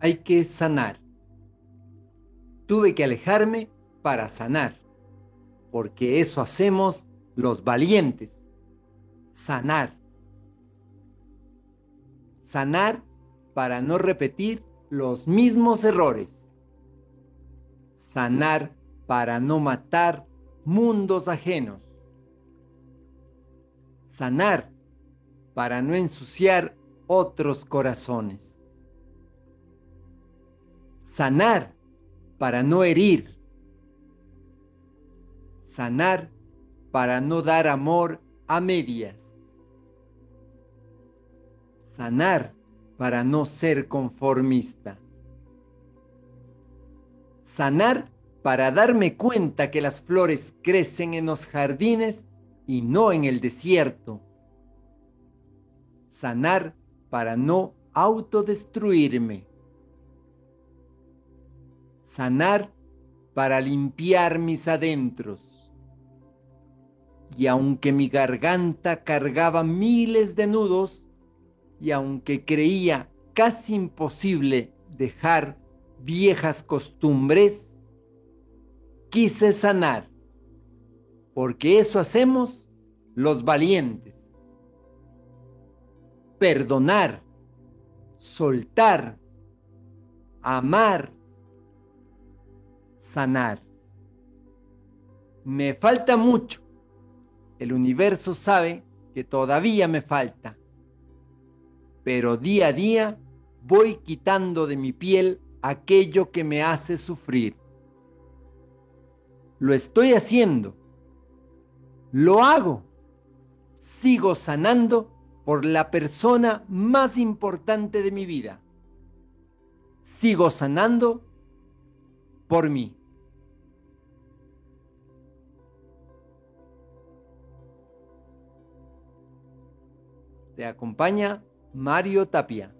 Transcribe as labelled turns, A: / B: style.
A: hay que sanar. Tuve que alejarme para sanar, porque eso hacemos los valientes. Sanar. Sanar para no repetir los mismos errores. Sanar para no matar mundos ajenos. Sanar para no ensuciar otros corazones. Sanar para no herir. Sanar para no dar amor a medias. Sanar para no ser conformista. Sanar para darme cuenta que las flores crecen en los jardines y no en el desierto. Sanar para no autodestruirme. Sanar para limpiar mis adentros. Y aunque mi garganta cargaba miles de nudos, y aunque creía casi imposible dejar viejas costumbres, quise sanar, porque eso hacemos los valientes. Perdonar, soltar, amar, sanar. Me falta mucho. El universo sabe que todavía me falta pero día a día voy quitando de mi piel aquello que me hace sufrir. Lo estoy haciendo. Lo hago. Sigo sanando por la persona más importante de mi vida. Sigo sanando por mí. Te acompaña Mario Tapia.